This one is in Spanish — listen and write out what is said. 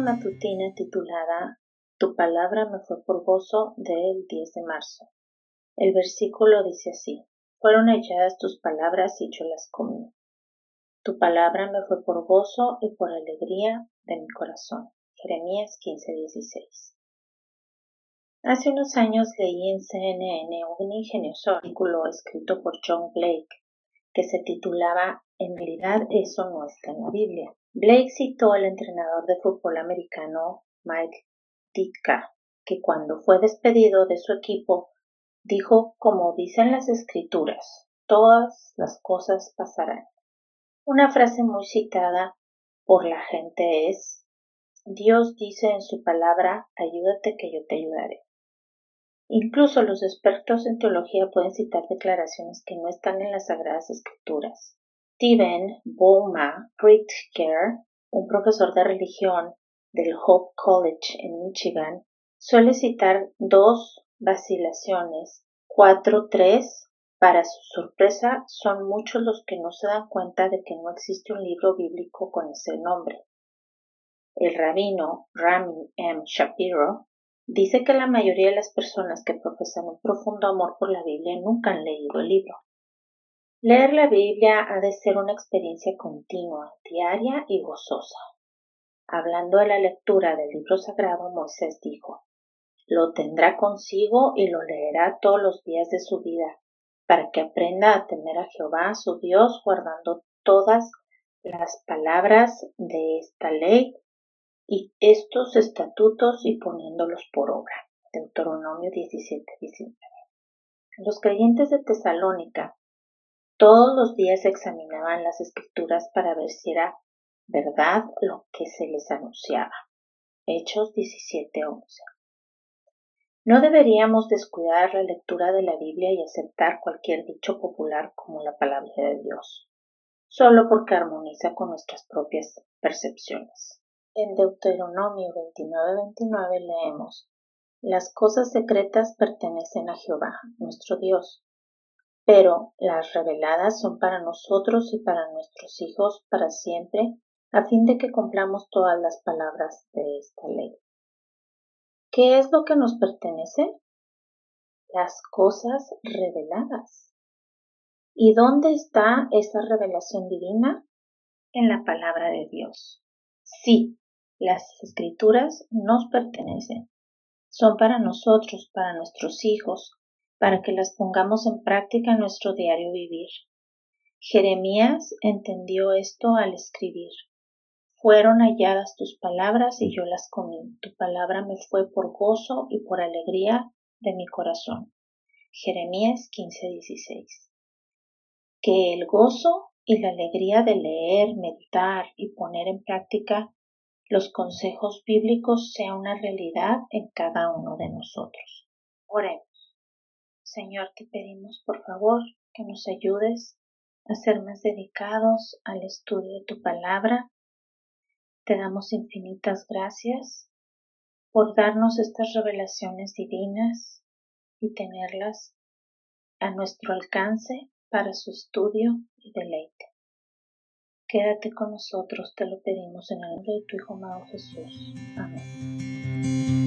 matutina titulada Tu palabra me fue por gozo del 10 de marzo. El versículo dice así, Fueron echadas tus palabras y yo las comí. Tu palabra me fue por gozo y por alegría de mi corazón. Jeremías 15:16. Hace unos años leí en CNN un ingenioso artículo escrito por John Blake que se titulaba En realidad eso no está en la Biblia. Blake citó al entrenador de fútbol americano Mike Ditka, que cuando fue despedido de su equipo dijo como dicen las escrituras, todas las cosas pasarán. Una frase muy citada por la gente es Dios dice en su palabra, ayúdate que yo te ayudaré. Incluso los expertos en teología pueden citar declaraciones que no están en las Sagradas Escrituras. Steven Bowma Pritzker, un profesor de religión del Hope College en Michigan, suele citar dos vacilaciones, cuatro, tres. Para su sorpresa, son muchos los que no se dan cuenta de que no existe un libro bíblico con ese nombre. El rabino Rami M. Shapiro dice que la mayoría de las personas que profesan un profundo amor por la Biblia nunca han leído el libro. Leer la Biblia ha de ser una experiencia continua, diaria y gozosa. Hablando de la lectura del libro sagrado, Moisés dijo, lo tendrá consigo y lo leerá todos los días de su vida, para que aprenda a temer a Jehová su Dios, guardando todas las palabras de esta ley y estos estatutos y poniéndolos por obra. Deuteronomio 17, 19. Los creyentes de Tesalónica todos los días examinaban las escrituras para ver si era verdad lo que se les anunciaba. Hechos 17:11. No deberíamos descuidar la lectura de la Biblia y aceptar cualquier dicho popular como la palabra de Dios, solo porque armoniza con nuestras propias percepciones. En Deuteronomio 29:29 leemos, Las cosas secretas pertenecen a Jehová, nuestro Dios, pero las reveladas son para nosotros y para nuestros hijos para siempre, a fin de que cumplamos todas las palabras de esta ley. ¿Qué es lo que nos pertenece? Las cosas reveladas. ¿Y dónde está esa revelación divina? En la palabra de Dios. Sí, las escrituras nos pertenecen. Son para nosotros, para nuestros hijos, para que las pongamos en práctica en nuestro diario vivir. Jeremías entendió esto al escribir. Fueron halladas tus palabras y yo las comí. Tu palabra me fue por gozo y por alegría de mi corazón. Jeremías 15:16. Que el gozo y la alegría de leer, meditar y poner en práctica los consejos bíblicos sea una realidad en cada uno de nosotros. Oremos. Señor, te pedimos por favor que nos ayudes a ser más dedicados al estudio de tu palabra. Te damos infinitas gracias por darnos estas revelaciones divinas y tenerlas a nuestro alcance para su estudio y deleite. Quédate con nosotros, te lo pedimos en el nombre de tu Hijo amado Jesús. Amén.